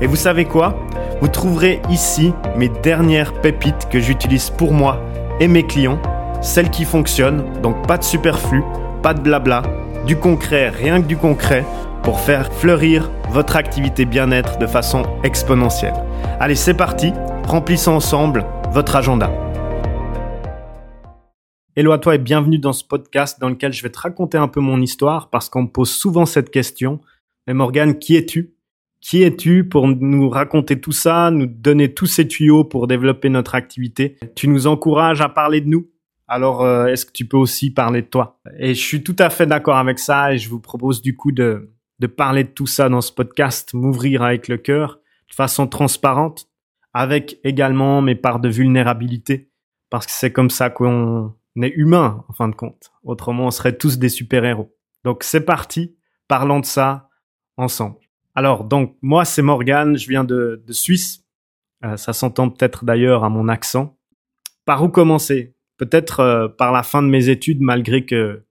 Et vous savez quoi? Vous trouverez ici mes dernières pépites que j'utilise pour moi et mes clients, celles qui fonctionnent, donc pas de superflu, pas de blabla, du concret, rien que du concret, pour faire fleurir votre activité bien-être de façon exponentielle. Allez, c'est parti, remplissons ensemble votre agenda. Hello à toi et bienvenue dans ce podcast dans lequel je vais te raconter un peu mon histoire parce qu'on me pose souvent cette question. Mais Morgane, qui es-tu? Qui es-tu pour nous raconter tout ça, nous donner tous ces tuyaux pour développer notre activité? Tu nous encourages à parler de nous. Alors, euh, est-ce que tu peux aussi parler de toi? Et je suis tout à fait d'accord avec ça et je vous propose du coup de, de parler de tout ça dans ce podcast, m'ouvrir avec le cœur, de façon transparente, avec également mes parts de vulnérabilité, parce que c'est comme ça qu'on est humain, en fin de compte. Autrement, on serait tous des super-héros. Donc c'est parti, parlons de ça ensemble. Alors, donc, moi, c'est Morgan, je viens de, Suisse. Euh, ça s'entend peut-être d'ailleurs à mon accent. Par où commencer? Peut-être euh, par la fin de mes études, malgré que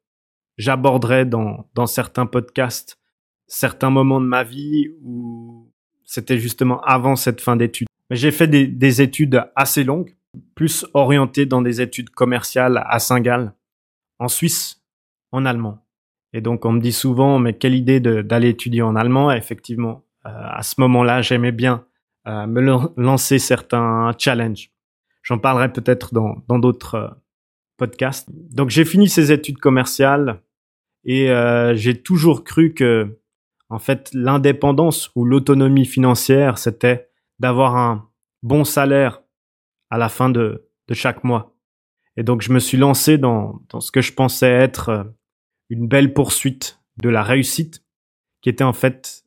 j'aborderai dans, dans certains podcasts certains moments de ma vie où c'était justement avant cette fin d'études. Mais j'ai fait des, des, études assez longues, plus orientées dans des études commerciales à Saint-Gall, en Suisse, en allemand. Et donc on me dit souvent, mais quelle idée d'aller étudier en allemand. effectivement, euh, à ce moment-là, j'aimais bien euh, me lancer certains challenges. J'en parlerai peut-être dans d'autres euh, podcasts. Donc j'ai fini ces études commerciales et j'ai toujours cru que en fait l'indépendance ou l'autonomie financière, c'était d'avoir un bon salaire à la fin de, de chaque mois. Et donc je me suis lancé dans, dans ce que je pensais être une belle poursuite de la réussite, qui était en fait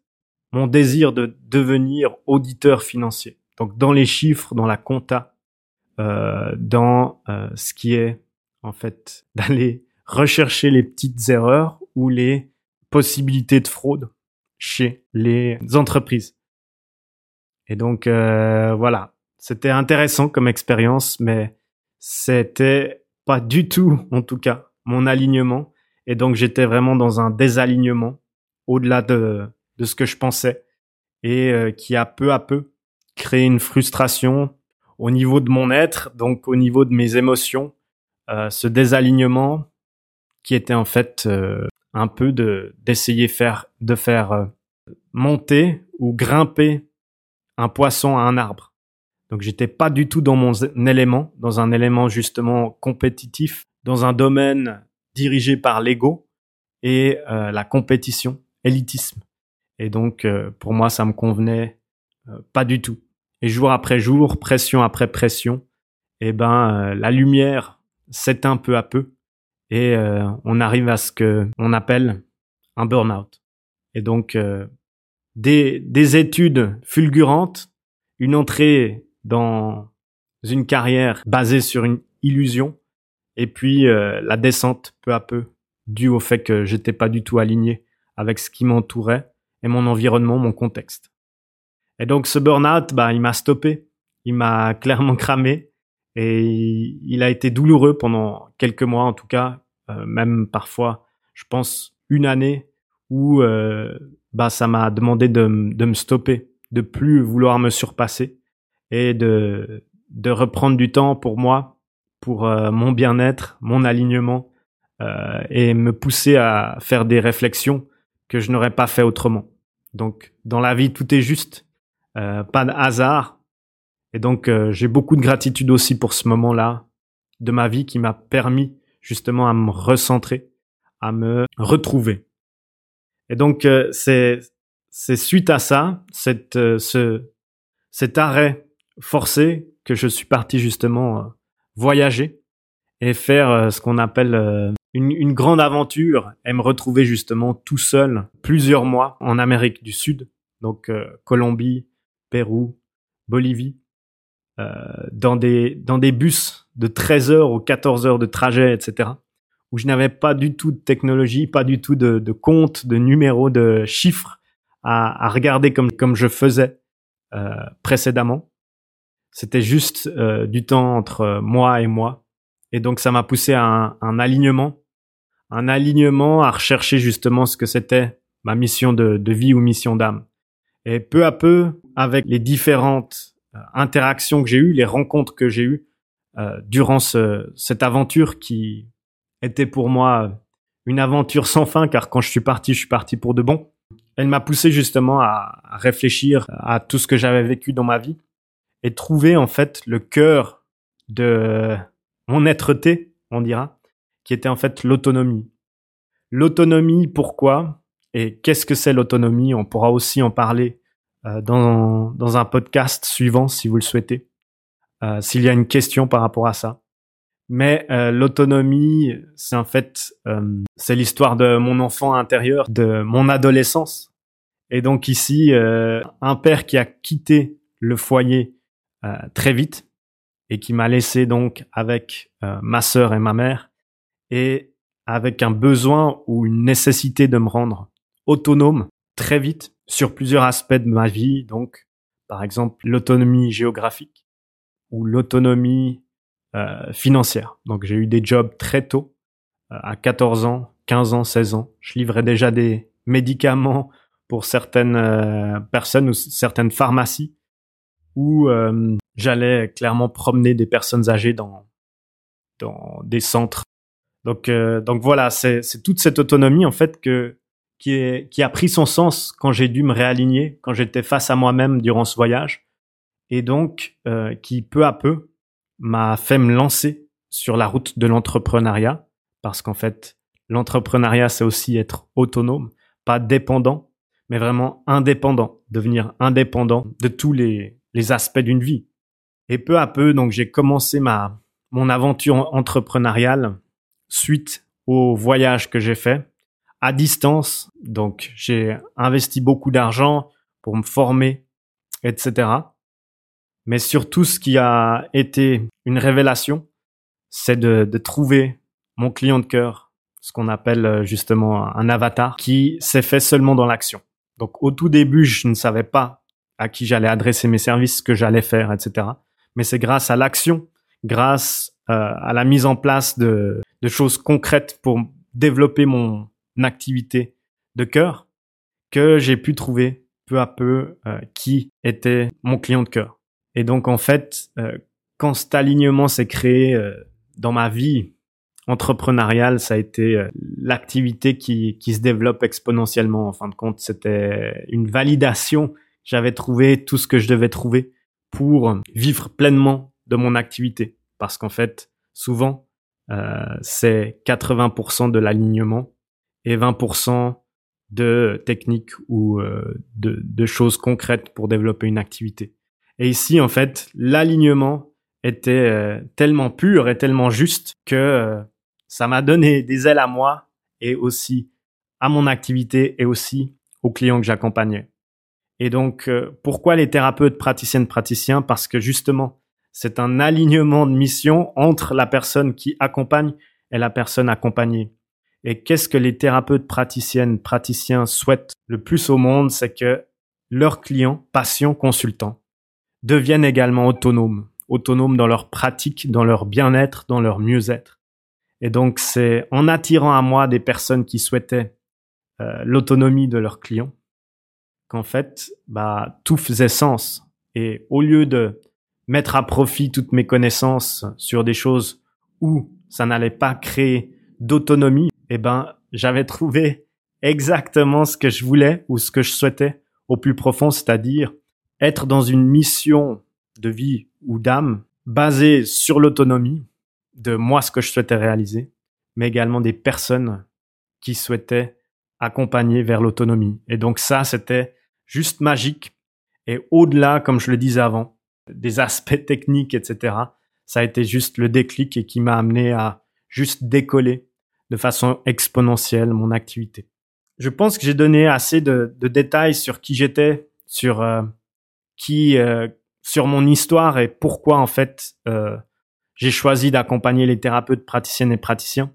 mon désir de devenir auditeur financier. Donc dans les chiffres, dans la compta, euh, dans euh, ce qui est en fait d'aller rechercher les petites erreurs ou les possibilités de fraude chez les entreprises. Et donc euh, voilà, c'était intéressant comme expérience, mais c'était pas du tout, en tout cas, mon alignement et donc j'étais vraiment dans un désalignement au-delà de, de ce que je pensais et euh, qui a peu à peu créé une frustration au niveau de mon être, donc au niveau de mes émotions, euh, ce désalignement qui était en fait euh, un peu de d'essayer faire de faire monter ou grimper un poisson à un arbre. Donc j'étais pas du tout dans mon élément, dans un élément justement compétitif, dans un domaine dirigé par l'ego et euh, la compétition, élitisme. Et donc, euh, pour moi, ça me convenait euh, pas du tout. Et jour après jour, pression après pression, eh ben, la lumière s'éteint peu à peu et on arrive à ce que on appelle un burn-out. Et donc, des études fulgurantes, une entrée dans une carrière basée sur une illusion, et puis euh, la descente peu à peu, due au fait que j'étais pas du tout aligné avec ce qui m'entourait et mon environnement, mon contexte. Et donc ce burn-out, bah, il m'a stoppé, il m'a clairement cramé et il a été douloureux pendant quelques mois en tout cas, euh, même parfois, je pense une année où euh, bah ça m'a demandé de, de me stopper, de plus vouloir me surpasser et de de reprendre du temps pour moi pour euh, mon bien-être, mon alignement euh, et me pousser à faire des réflexions que je n'aurais pas fait autrement. Donc dans la vie, tout est juste, euh, pas de hasard. Et donc j'ai beaucoup de gratitude aussi pour ce moment-là de ma vie qui m'a permis justement à me recentrer, à me retrouver. Et donc c'est c'est suite à ça, cette ce cet arrêt forcé que je suis parti justement voyager et faire euh, ce qu'on appelle euh, une, grande aventure et me retrouver justement tout seul plusieurs mois en Amérique du Sud, donc euh, Colombie, Pérou, Bolivie, dans des dans des bus de 13 heures ou 14 heures de trajet, etc. Où je n'avais pas du tout de technologie, pas du tout de, de compte, de numéros, de chiffres à, regarder comme comme je faisais précédemment. C'était juste euh, du temps entre moi et moi. Et donc ça m'a poussé à un, un alignement, un alignement à rechercher justement ce que c'était ma mission de, de vie ou mission d'âme. Et peu à peu, avec les différentes euh, interactions que j'ai eues, les rencontres que j'ai eues euh, durant ce, cette aventure qui était pour moi une aventure sans fin, car quand je suis parti, je suis parti pour de bon. Elle m'a poussé justement à réfléchir à tout ce que j'avais vécu dans ma vie et trouver en fait le cœur de mon être-té, on dira, qui était en fait l'autonomie. L'autonomie, pourquoi? Et qu'est-ce que c'est l'autonomie? On pourra aussi en parler euh, dans, dans un podcast suivant si vous le souhaitez, euh, s'il y a une question par rapport à ça. Mais euh, l'autonomie, c'est en fait, euh, c'est l'histoire de mon enfant intérieur, de mon adolescence. Et donc ici, euh, un père qui a quitté le foyer très vite et qui m'a laissé donc avec ma sœur et ma mère et avec un besoin ou une nécessité de me rendre autonome très vite sur plusieurs aspects de ma vie, donc par exemple l'autonomie géographique ou l'autonomie euh, financière. Donc j'ai eu des jobs très tôt, euh, à 14 ans, 15 ans, 16 ans. Je livrais déjà des médicaments pour certaines euh, personnes ou certaines pharmacies où euh, j'allais clairement promener des personnes âgées dans dans des centres. Donc donc voilà, c'est c'est toute cette autonomie en fait que qui, est, qui a pris son sens quand j'ai dû me réaligner, quand j'étais face à moi-même durant ce voyage, et donc euh, qui peu à peu m'a fait me lancer sur la route de l'entrepreneuriat, parce qu'en fait, l'entrepreneuriat, c'est aussi être autonome, pas dépendant, mais vraiment indépendant, devenir indépendant de tous les, les aspects d'une vie. Et peu à peu, donc j'ai commencé ma mon aventure entrepreneuriale suite au voyage que j'ai fait à distance. Donc, j'ai investi beaucoup d'argent pour me former, etc. Mais surtout, ce qui a été une révélation, c'est de, de trouver mon client de cœur, ce qu'on appelle euh, justement un avatar, qui s'est fait seulement dans l'action. Donc, au tout début, je ne savais pas à qui j'allais adresser mes services, ce que j'allais faire, etc. Mais c'est grâce à l'action, grâce euh, à la mise en place de, choses concrètes pour développer mon, activité de cœur que j'ai pu trouver peu à peu euh, qui était mon client de cœur. Et donc en fait, euh, quand cet alignement s'est créé dans ma vie entrepreneuriale, ça a été l'activité qui, qui se développe exponentiellement. En fin de compte, c'était une validation. J'avais trouvé tout ce que je devais trouver pour vivre pleinement de mon activité. Parce qu'en fait, souvent, c'est 80% de l'alignement et 20% de techniques ou euh, de, de, choses concrètes pour développer une activité. Et ici, en fait, l'alignement était euh, tellement pur et tellement juste que euh, ça m'a donné des ailes à moi et aussi à mon activité et aussi aux clients que j'accompagnais. Et donc, pourquoi les thérapeutes praticiennes praticiens? Parce que justement, c'est un alignement de mission entre la personne qui accompagne et la personne accompagnée. Et qu'est-ce que les thérapeutes praticiennes, praticiens souhaitent le plus au monde, c'est que leurs clients, patients, consultants, deviennent également autonomes, autonomes dans leur pratique, dans leur bien-être, dans leur mieux-être. Et donc c'est en attirant à moi des personnes qui souhaitaient euh, l'autonomie de leurs clients qu'en fait, bah, tout faisait sens. Et au lieu de mettre à profit toutes mes connaissances sur des choses où ça n'allait pas créer d'autonomie, eh ben, j'avais trouvé exactement ce que je voulais ou ce que je souhaitais au plus profond, c'est-à-dire être dans une mission de vie ou d'âme basée sur l'autonomie de moi ce que je souhaitais réaliser, mais également des personnes qui souhaitaient accompagner vers l'autonomie. Et donc ça, c'était juste magique. Et au-delà, comme je le disais avant, des aspects techniques, etc., ça a été juste le déclic et qui m'a amené à juste décoller de façon exponentielle mon activité. Je pense que j'ai donné assez de, détails sur qui j'étais, sur euh, qui, euh, sur mon histoire et pourquoi en fait euh, j'ai choisi d'accompagner les thérapeutes praticiennes et praticiens.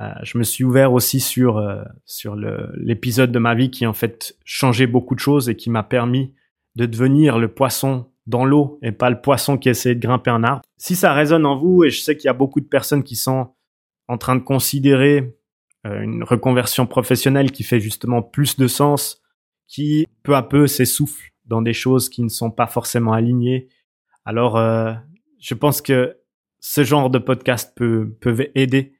Euh, je me suis ouvert aussi sur euh, sur l'épisode de ma vie qui en fait changé beaucoup de choses et qui m'a permis de devenir le poisson dans l'eau et pas le poisson qui essaie de grimper un arbre. Si ça résonne en vous et je sais qu'il y a beaucoup de personnes qui sont en train de considérer euh, une reconversion professionnelle qui fait justement plus de sens, qui peu à peu s'essouffle dans des choses qui ne sont pas forcément alignées. Alors, je pense que ce genre de podcast peut peuvent aider.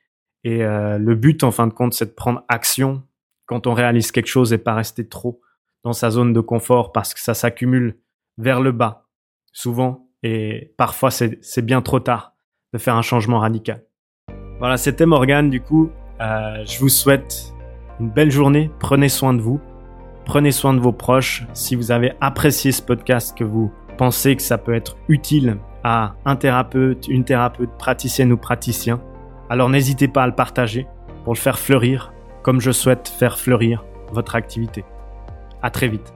Et euh, le but, en fin de compte, c'est de prendre action quand on réalise quelque chose et pas rester trop dans sa zone de confort parce que ça s'accumule vers le bas, souvent. Et parfois, c'est bien trop tard de faire un changement radical. Voilà, c'était Morgane, du coup. Euh, je vous souhaite une belle journée. Prenez soin de vous. Prenez soin de vos proches. Si vous avez apprécié ce podcast, que vous pensez que ça peut être utile à un thérapeute, une thérapeute, praticienne ou praticien, alors n'hésitez pas à le partager pour le faire fleurir comme je souhaite faire fleurir votre activité. À très vite.